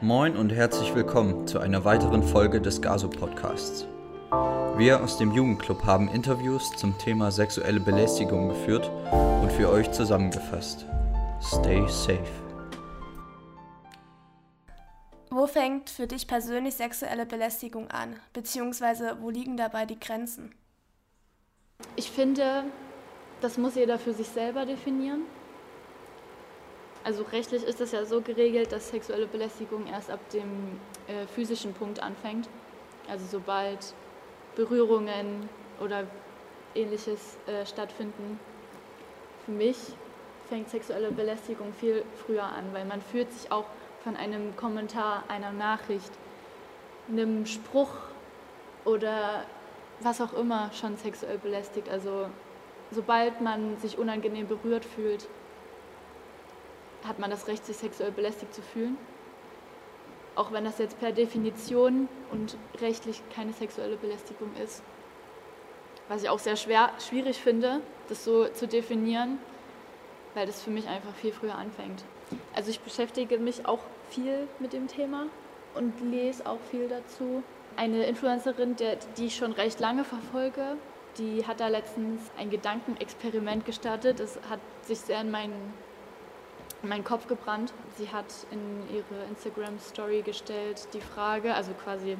Moin und herzlich willkommen zu einer weiteren Folge des Gaso Podcasts. Wir aus dem Jugendclub haben Interviews zum Thema sexuelle Belästigung geführt und für euch zusammengefasst. Stay safe. Wo fängt für dich persönlich sexuelle Belästigung an? Beziehungsweise wo liegen dabei die Grenzen? Ich finde, das muss jeder für sich selber definieren. Also rechtlich ist das ja so geregelt, dass sexuelle Belästigung erst ab dem äh, physischen Punkt anfängt. Also sobald Berührungen oder ähnliches äh, stattfinden. Für mich fängt sexuelle Belästigung viel früher an, weil man fühlt sich auch von einem Kommentar, einer Nachricht, einem Spruch oder was auch immer schon sexuell belästigt. Also sobald man sich unangenehm berührt fühlt, hat man das Recht, sich sexuell belästigt zu fühlen. Auch wenn das jetzt per Definition und rechtlich keine sexuelle Belästigung ist. Was ich auch sehr schwer, schwierig finde, das so zu definieren, weil das für mich einfach viel früher anfängt. Also ich beschäftige mich auch viel mit dem Thema und lese auch viel dazu. Eine Influencerin, der, die ich schon recht lange verfolge, die hat da letztens ein Gedankenexperiment gestartet. Das hat sich sehr in meinen, in meinen Kopf gebrannt. Sie hat in ihre Instagram-Story gestellt die Frage, also quasi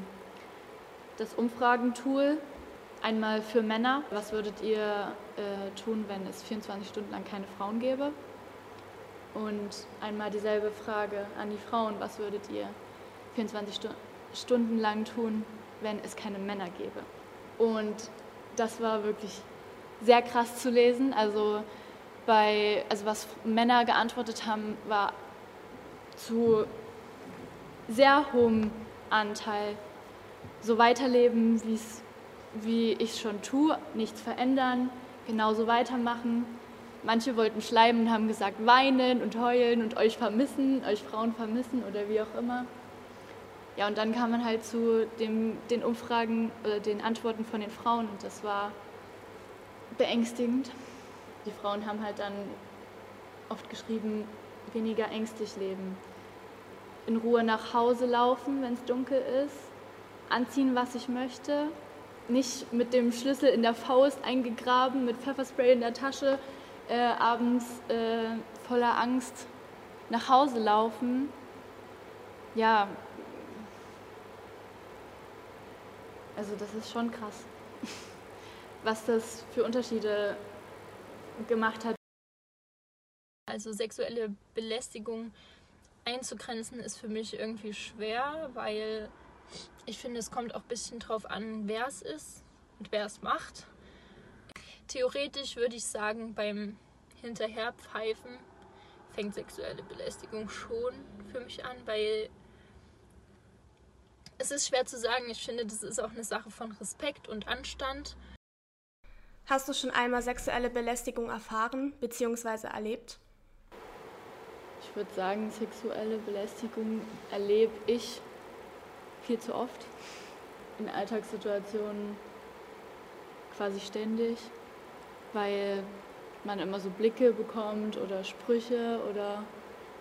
das Umfragentool, einmal für Männer, was würdet ihr äh, tun, wenn es 24 Stunden lang keine Frauen gäbe? Und einmal dieselbe Frage an die Frauen, was würdet ihr 24 Stu Stunden lang tun, wenn es keine Männer gäbe? Und das war wirklich sehr krass zu lesen. Also, bei, also was Männer geantwortet haben, war zu sehr hohem Anteil so weiterleben, wie ich es schon tue, nichts verändern, genauso weitermachen. Manche wollten schleimen und haben gesagt, weinen und heulen und euch vermissen, euch Frauen vermissen oder wie auch immer. Ja, und dann kam man halt zu dem, den Umfragen oder den Antworten von den Frauen und das war beängstigend. Die Frauen haben halt dann oft geschrieben, weniger ängstlich leben, in Ruhe nach Hause laufen, wenn es dunkel ist, anziehen, was ich möchte, nicht mit dem Schlüssel in der Faust eingegraben, mit Pfefferspray in der Tasche, äh, abends äh, voller Angst nach Hause laufen. Ja, also das ist schon krass, was das für Unterschiede gemacht hat. Also sexuelle Belästigung einzugrenzen ist für mich irgendwie schwer, weil ich finde, es kommt auch ein bisschen drauf an, wer es ist und wer es macht. Theoretisch würde ich sagen, beim Hinterherpfeifen fängt sexuelle Belästigung schon für mich an, weil es ist schwer zu sagen. Ich finde, das ist auch eine Sache von Respekt und Anstand. Hast du schon einmal sexuelle Belästigung erfahren bzw. erlebt? Ich würde sagen, sexuelle Belästigung erlebe ich viel zu oft in Alltagssituationen quasi ständig weil man immer so Blicke bekommt oder Sprüche oder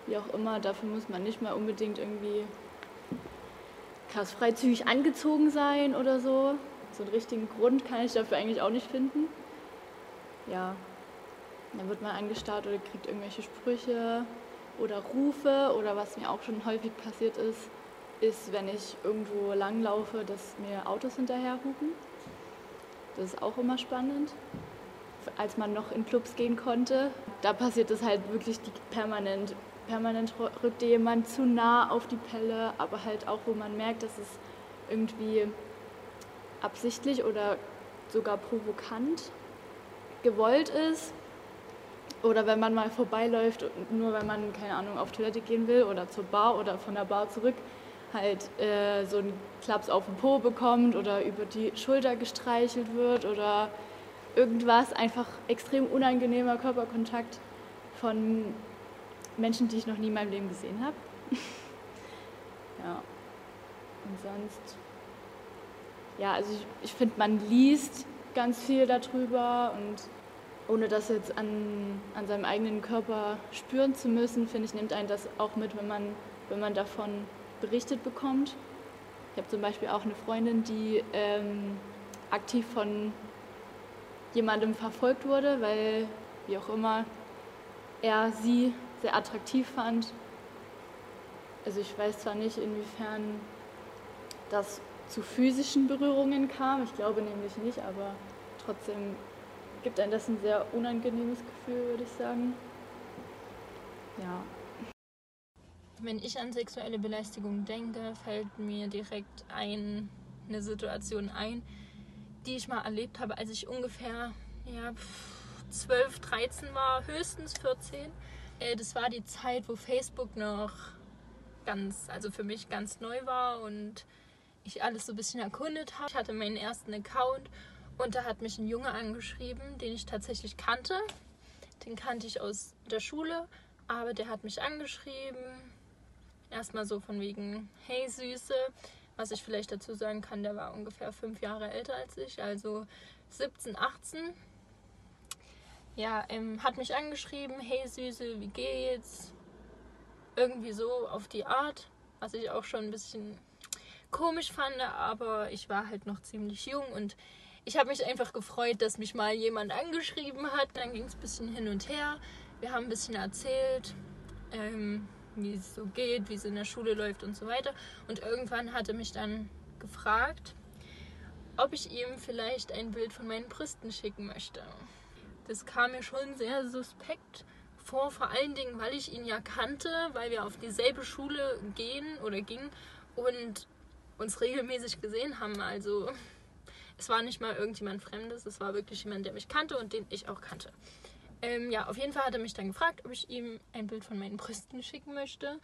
wie auch immer. Dafür muss man nicht mal unbedingt irgendwie krass freizügig angezogen sein oder so. So einen richtigen Grund kann ich dafür eigentlich auch nicht finden. Ja, dann wird man angestarrt oder kriegt irgendwelche Sprüche oder Rufe oder was mir auch schon häufig passiert ist, ist, wenn ich irgendwo langlaufe, dass mir Autos hinterher hupen. Das ist auch immer spannend als man noch in Clubs gehen konnte. Da passiert es halt wirklich permanent. Permanent rückt jemand zu nah auf die Pelle, aber halt auch, wo man merkt, dass es irgendwie absichtlich oder sogar provokant gewollt ist. Oder wenn man mal vorbeiläuft, nur wenn man, keine Ahnung, auf Toilette gehen will oder zur Bar oder von der Bar zurück, halt äh, so einen Klaps auf den Po bekommt oder über die Schulter gestreichelt wird oder irgendwas, einfach extrem unangenehmer Körperkontakt von Menschen, die ich noch nie in meinem Leben gesehen habe. ja. Und sonst, ja, also ich, ich finde, man liest ganz viel darüber und ohne das jetzt an, an seinem eigenen Körper spüren zu müssen, finde ich, nimmt einen das auch mit, wenn man, wenn man davon berichtet bekommt. Ich habe zum Beispiel auch eine Freundin, die ähm, aktiv von jemandem verfolgt wurde, weil, wie auch immer, er sie sehr attraktiv fand. Also ich weiß zwar nicht, inwiefern das zu physischen Berührungen kam, ich glaube nämlich nicht, aber trotzdem gibt einem das ein sehr unangenehmes Gefühl, würde ich sagen. Ja. Wenn ich an sexuelle Belästigung denke, fällt mir direkt ein, eine Situation ein, die ich mal erlebt habe, als ich ungefähr ja, 12, 13 war, höchstens 14. Äh, das war die Zeit, wo Facebook noch ganz, also für mich ganz neu war und ich alles so ein bisschen erkundet habe. Ich hatte meinen ersten Account und da hat mich ein Junge angeschrieben, den ich tatsächlich kannte. Den kannte ich aus der Schule, aber der hat mich angeschrieben. Erstmal so von wegen, hey Süße. Was ich vielleicht dazu sagen kann, der war ungefähr fünf Jahre älter als ich, also 17, 18. Ja, ähm, hat mich angeschrieben, hey Süße, wie geht's? Irgendwie so auf die Art, was ich auch schon ein bisschen komisch fand, aber ich war halt noch ziemlich jung und ich habe mich einfach gefreut, dass mich mal jemand angeschrieben hat. Dann ging es ein bisschen hin und her. Wir haben ein bisschen erzählt, ähm, wie es so geht, wie es in der Schule läuft und so weiter. Und irgendwann hat er mich dann gefragt, ob ich ihm vielleicht ein Bild von meinen Brüsten schicken möchte. Das kam mir schon sehr suspekt vor, vor allen Dingen, weil ich ihn ja kannte, weil wir auf dieselbe Schule gehen oder gingen und uns regelmäßig gesehen haben. Also es war nicht mal irgendjemand Fremdes, es war wirklich jemand, der mich kannte und den ich auch kannte. Ähm, ja, auf jeden Fall hat er mich dann gefragt, ob ich ihm ein Bild von meinen Brüsten schicken möchte.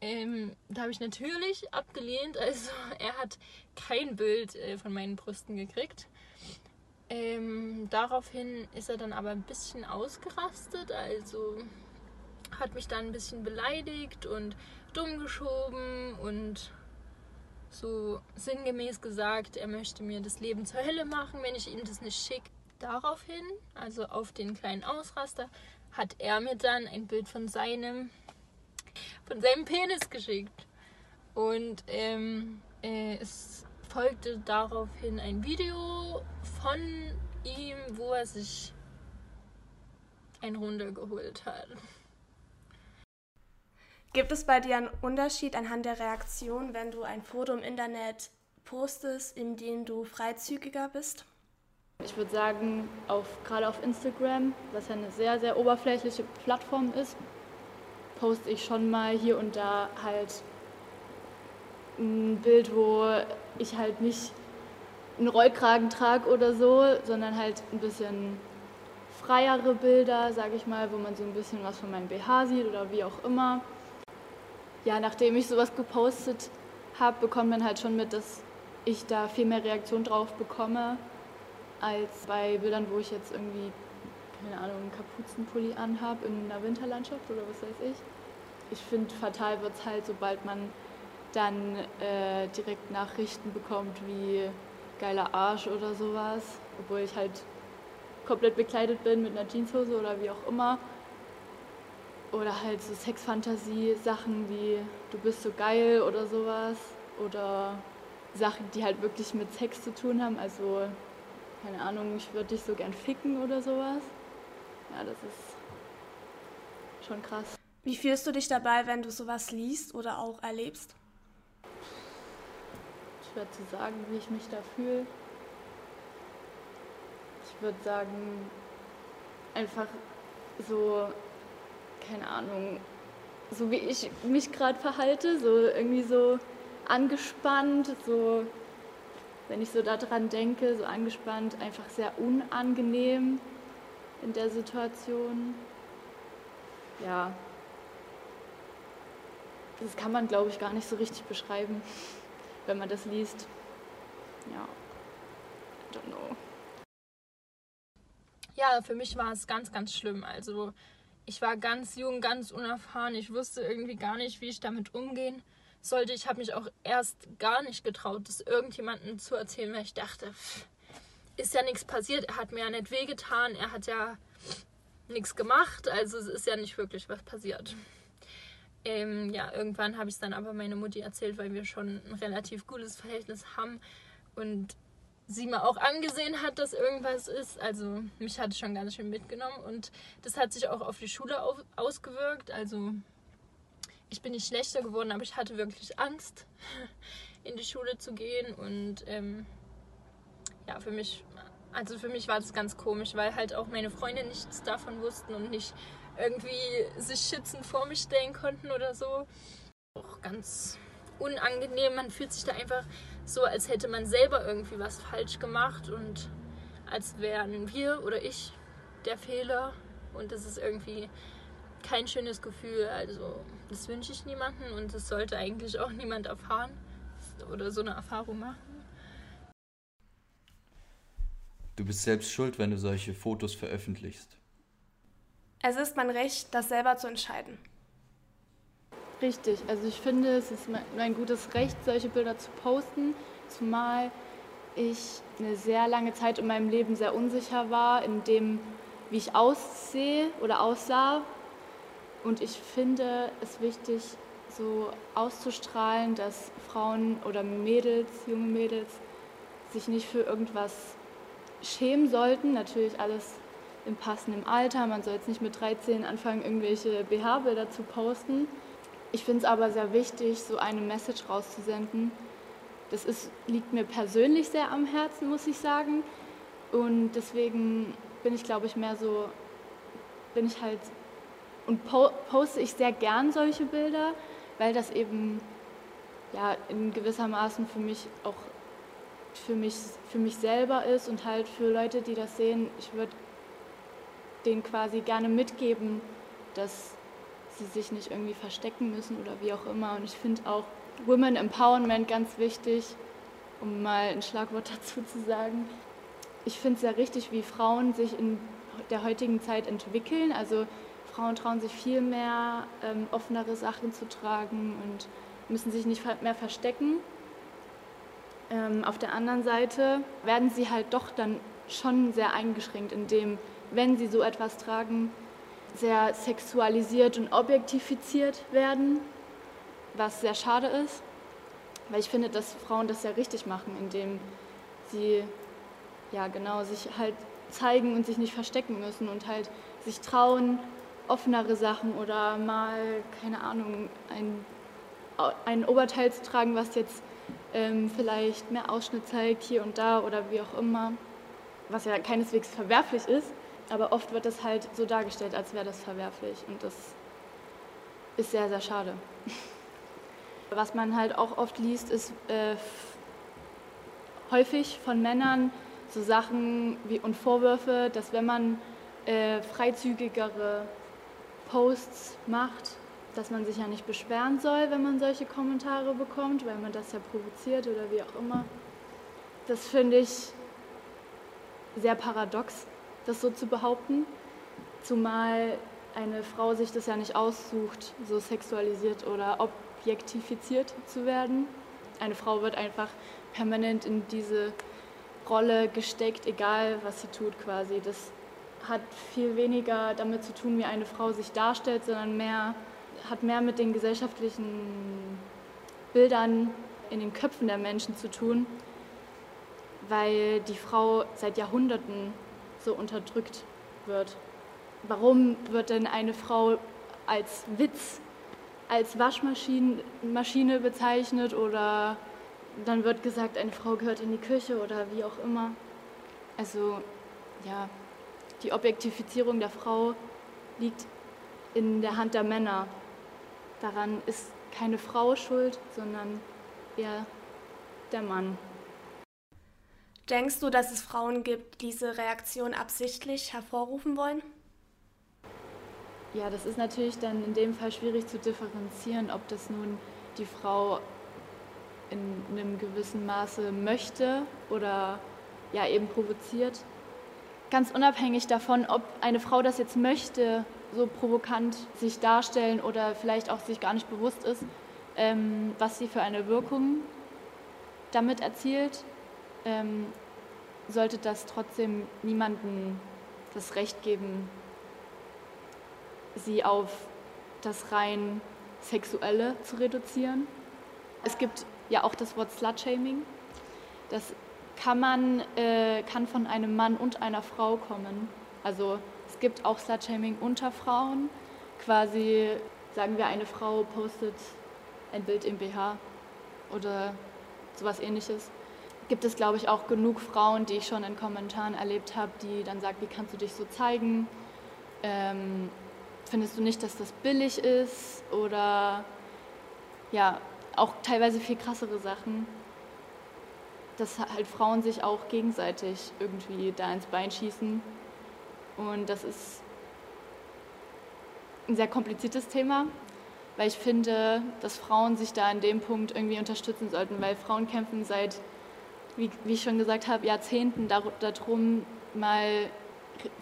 Ähm, da habe ich natürlich abgelehnt. Also er hat kein Bild äh, von meinen Brüsten gekriegt. Ähm, daraufhin ist er dann aber ein bisschen ausgerastet. Also hat mich dann ein bisschen beleidigt und dumm geschoben und so sinngemäß gesagt, er möchte mir das Leben zur Hölle machen, wenn ich ihm das nicht schicke. Daraufhin, also auf den kleinen Ausraster, hat er mir dann ein Bild von seinem, von seinem Penis geschickt. Und ähm, äh, es folgte daraufhin ein Video von ihm, wo er sich ein runtergeholt hat. Gibt es bei dir einen Unterschied anhand der Reaktion, wenn du ein Foto im Internet postest, in dem du freizügiger bist? Ich würde sagen, auf, gerade auf Instagram, was ja eine sehr, sehr oberflächliche Plattform ist, poste ich schon mal hier und da halt ein Bild, wo ich halt nicht einen Rollkragen trage oder so, sondern halt ein bisschen freiere Bilder, sage ich mal, wo man so ein bisschen was von meinem BH sieht oder wie auch immer ja, nachdem ich sowas gepostet habe, bekommt man halt schon mit, dass ich da viel mehr Reaktion drauf bekomme, als bei Bildern, wo ich jetzt irgendwie, keine Ahnung, einen Kapuzenpulli anhabe in einer Winterlandschaft oder was weiß ich. Ich finde, fatal wird es halt, sobald man dann äh, direkt Nachrichten bekommt wie geiler Arsch oder sowas, obwohl ich halt komplett bekleidet bin mit einer Jeanshose oder wie auch immer. Oder halt so Sexfantasie-Sachen wie du bist so geil oder sowas. Oder Sachen, die halt wirklich mit Sex zu tun haben. Also, keine Ahnung, ich würde dich so gern ficken oder sowas. Ja, das ist schon krass. Wie fühlst du dich dabei, wenn du sowas liest oder auch erlebst? Schwer zu sagen, wie ich mich da fühle. Ich würde sagen, einfach so keine Ahnung, so wie ich mich gerade verhalte, so irgendwie so angespannt, so wenn ich so daran denke, so angespannt, einfach sehr unangenehm in der Situation. Ja, das kann man, glaube ich, gar nicht so richtig beschreiben, wenn man das liest. Ja, I don't know. Ja, für mich war es ganz, ganz schlimm. Also ich war ganz jung, ganz unerfahren. Ich wusste irgendwie gar nicht, wie ich damit umgehen sollte. Ich habe mich auch erst gar nicht getraut, das irgendjemandem zu erzählen, weil ich dachte, ist ja nichts passiert. Er hat mir ja nicht wehgetan. Er hat ja nichts gemacht. Also es ist ja nicht wirklich was passiert. Ähm, ja, irgendwann habe ich es dann aber meiner Mutti erzählt, weil wir schon ein relativ gutes Verhältnis haben und sie mir auch angesehen hat, dass irgendwas ist. Also mich hat es schon ganz schön mitgenommen und das hat sich auch auf die Schule auf, ausgewirkt. Also ich bin nicht schlechter geworden, aber ich hatte wirklich Angst, in die Schule zu gehen und ähm, ja, für mich, also für mich war das ganz komisch, weil halt auch meine Freunde nichts davon wussten und nicht irgendwie sich schützend vor mich stellen konnten oder so. Auch ganz unangenehm. Man fühlt sich da einfach so, als hätte man selber irgendwie was falsch gemacht und als wären wir oder ich der Fehler. Und das ist irgendwie kein schönes Gefühl. Also das wünsche ich niemandem und das sollte eigentlich auch niemand erfahren oder so eine Erfahrung machen. Du bist selbst schuld, wenn du solche Fotos veröffentlichst. Es ist mein Recht, das selber zu entscheiden. Richtig, also ich finde, es ist mein gutes Recht, solche Bilder zu posten, zumal ich eine sehr lange Zeit in meinem Leben sehr unsicher war, in dem, wie ich aussehe oder aussah. Und ich finde es wichtig, so auszustrahlen, dass Frauen oder Mädels, junge Mädels, sich nicht für irgendwas schämen sollten. Natürlich alles im passenden Alter. Man soll jetzt nicht mit 13 anfangen, irgendwelche BH-Bilder zu posten. Ich finde es aber sehr wichtig, so eine Message rauszusenden. Das ist, liegt mir persönlich sehr am Herzen, muss ich sagen. Und deswegen bin ich, glaube ich, mehr so, bin ich halt und po poste ich sehr gern solche Bilder, weil das eben ja in gewissermaßen für mich auch für mich, für mich selber ist und halt für Leute, die das sehen. Ich würde denen quasi gerne mitgeben, dass sie sich nicht irgendwie verstecken müssen oder wie auch immer. Und ich finde auch Women Empowerment ganz wichtig, um mal ein Schlagwort dazu zu sagen. Ich finde es sehr richtig, wie Frauen sich in der heutigen Zeit entwickeln. Also Frauen trauen sich viel mehr ähm, offenere Sachen zu tragen und müssen sich nicht mehr verstecken. Ähm, auf der anderen Seite werden sie halt doch dann schon sehr eingeschränkt, indem, wenn sie so etwas tragen, sehr sexualisiert und objektifiziert werden, was sehr schade ist, weil ich finde, dass Frauen das sehr richtig machen, indem sie ja genau sich halt zeigen und sich nicht verstecken müssen und halt sich trauen, offenere Sachen oder mal, keine Ahnung, ein, ein Oberteil zu tragen, was jetzt ähm, vielleicht mehr Ausschnitt zeigt hier und da oder wie auch immer, was ja keineswegs verwerflich ist, aber oft wird das halt so dargestellt, als wäre das verwerflich und das ist sehr, sehr schade. Was man halt auch oft liest, ist äh, häufig von Männern so Sachen wie, und Vorwürfe, dass wenn man äh, freizügigere Posts macht, dass man sich ja nicht beschweren soll, wenn man solche Kommentare bekommt, weil man das ja provoziert oder wie auch immer. Das finde ich sehr paradox, das so zu behaupten, zumal eine Frau sich das ja nicht aussucht, so sexualisiert oder objektifiziert zu werden. Eine Frau wird einfach permanent in diese Rolle gesteckt, egal was sie tut quasi. Das hat viel weniger damit zu tun, wie eine Frau sich darstellt, sondern mehr, hat mehr mit den gesellschaftlichen Bildern in den Köpfen der Menschen zu tun, weil die Frau seit Jahrhunderten so unterdrückt wird. Warum wird denn eine Frau als Witz, als Waschmaschine bezeichnet oder dann wird gesagt, eine Frau gehört in die Küche oder wie auch immer. Also ja, die Objektifizierung der Frau liegt in der Hand der Männer. Daran ist keine Frau schuld, sondern eher der Mann. Denkst du, dass es Frauen gibt, die diese Reaktion absichtlich hervorrufen wollen? Ja, das ist natürlich dann in dem Fall schwierig zu differenzieren, ob das nun die Frau in einem gewissen Maße möchte oder ja eben provoziert ganz unabhängig davon, ob eine Frau das jetzt möchte, so provokant sich darstellen oder vielleicht auch sich gar nicht bewusst ist, ähm, was sie für eine Wirkung damit erzielt, ähm, sollte das trotzdem niemandem das Recht geben, sie auf das rein Sexuelle zu reduzieren. Es gibt ja auch das Wort Slutshaming. Das kann man äh, kann von einem Mann und einer Frau kommen. Also es gibt auch Slutshaming unter Frauen. Quasi sagen wir, eine Frau postet ein Bild im BH oder sowas ähnliches. Gibt es, glaube ich, auch genug Frauen, die ich schon in Kommentaren erlebt habe, die dann sagen, wie kannst du dich so zeigen? Ähm, findest du nicht, dass das billig ist? Oder ja, auch teilweise viel krassere Sachen, dass halt Frauen sich auch gegenseitig irgendwie da ins Bein schießen. Und das ist ein sehr kompliziertes Thema, weil ich finde, dass Frauen sich da in dem Punkt irgendwie unterstützen sollten, weil Frauen kämpfen seit, wie, wie ich schon gesagt habe, Jahrzehnten darum, mal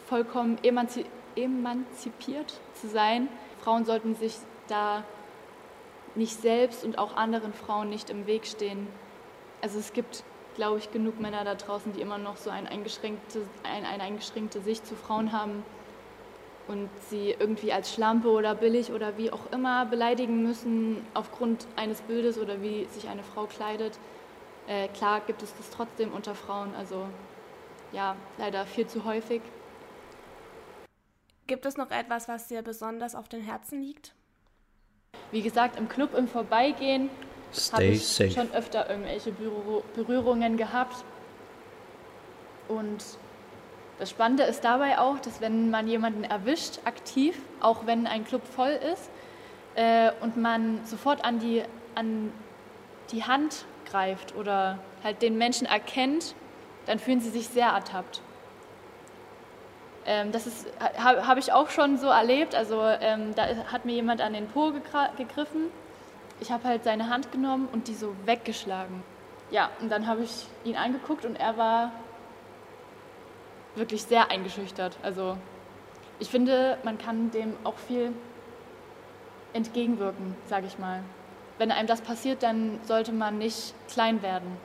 vollkommen emanzipiert zu sein. Frauen sollten sich da nicht selbst und auch anderen Frauen nicht im Weg stehen. Also es gibt, glaube ich, genug Männer da draußen, die immer noch so ein eingeschränkte, ein, eine eingeschränkte Sicht zu Frauen haben und sie irgendwie als Schlampe oder billig oder wie auch immer beleidigen müssen aufgrund eines Bildes oder wie sich eine Frau kleidet. Äh, klar gibt es das trotzdem unter Frauen, also ja, leider viel zu häufig. Gibt es noch etwas, was dir besonders auf den Herzen liegt? Wie gesagt, im Club im Vorbeigehen habe ich safe. schon öfter irgendwelche Berührungen gehabt. Und das Spannende ist dabei auch, dass wenn man jemanden erwischt, aktiv, auch wenn ein Club voll ist, äh, und man sofort an die, an die Hand greift oder halt den Menschen erkennt, dann fühlen sie sich sehr ertappt. Ähm, das habe hab ich auch schon so erlebt. Also ähm, da hat mir jemand an den Po gegriffen. Ich habe halt seine Hand genommen und die so weggeschlagen. Ja, und dann habe ich ihn angeguckt und er war wirklich sehr eingeschüchtert. Also ich finde, man kann dem auch viel entgegenwirken, sage ich mal. Wenn einem das passiert, dann sollte man nicht klein werden.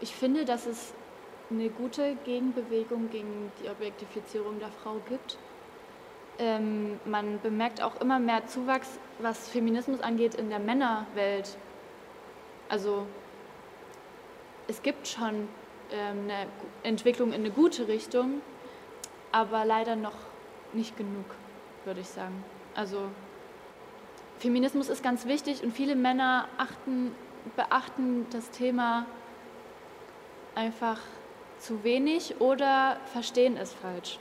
Ich finde, dass es eine gute Gegenbewegung gegen die Objektifizierung der Frau gibt. Ähm, man bemerkt auch immer mehr Zuwachs, was Feminismus angeht, in der Männerwelt. Also es gibt schon ähm, eine Entwicklung in eine gute Richtung, aber leider noch nicht genug, würde ich sagen. Also Feminismus ist ganz wichtig und viele Männer achten, beachten das Thema einfach zu wenig oder verstehen es falsch.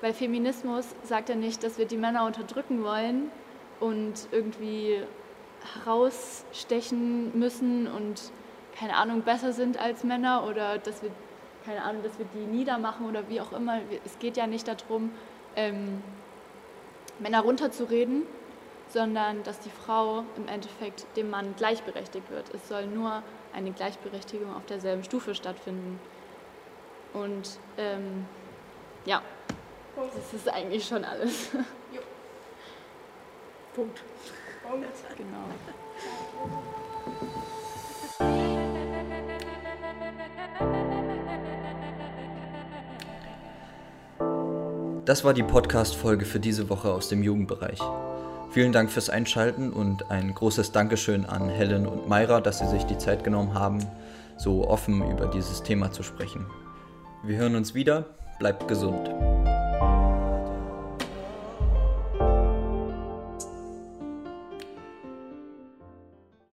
Weil Feminismus sagt ja nicht, dass wir die Männer unterdrücken wollen und irgendwie herausstechen müssen und keine Ahnung besser sind als Männer oder dass wir keine Ahnung, dass wir die niedermachen oder wie auch immer. Es geht ja nicht darum, ähm, Männer runterzureden, sondern dass die Frau im Endeffekt dem Mann gleichberechtigt wird. Es soll nur eine Gleichberechtigung auf derselben Stufe stattfinden. Und ähm, ja, das ist eigentlich schon alles. Jo. Punkt. Punkt. Genau. Das war die Podcast-Folge für diese Woche aus dem Jugendbereich. Vielen Dank fürs Einschalten und ein großes Dankeschön an Helen und Mayra, dass sie sich die Zeit genommen haben, so offen über dieses Thema zu sprechen. Wir hören uns wieder. Bleibt gesund.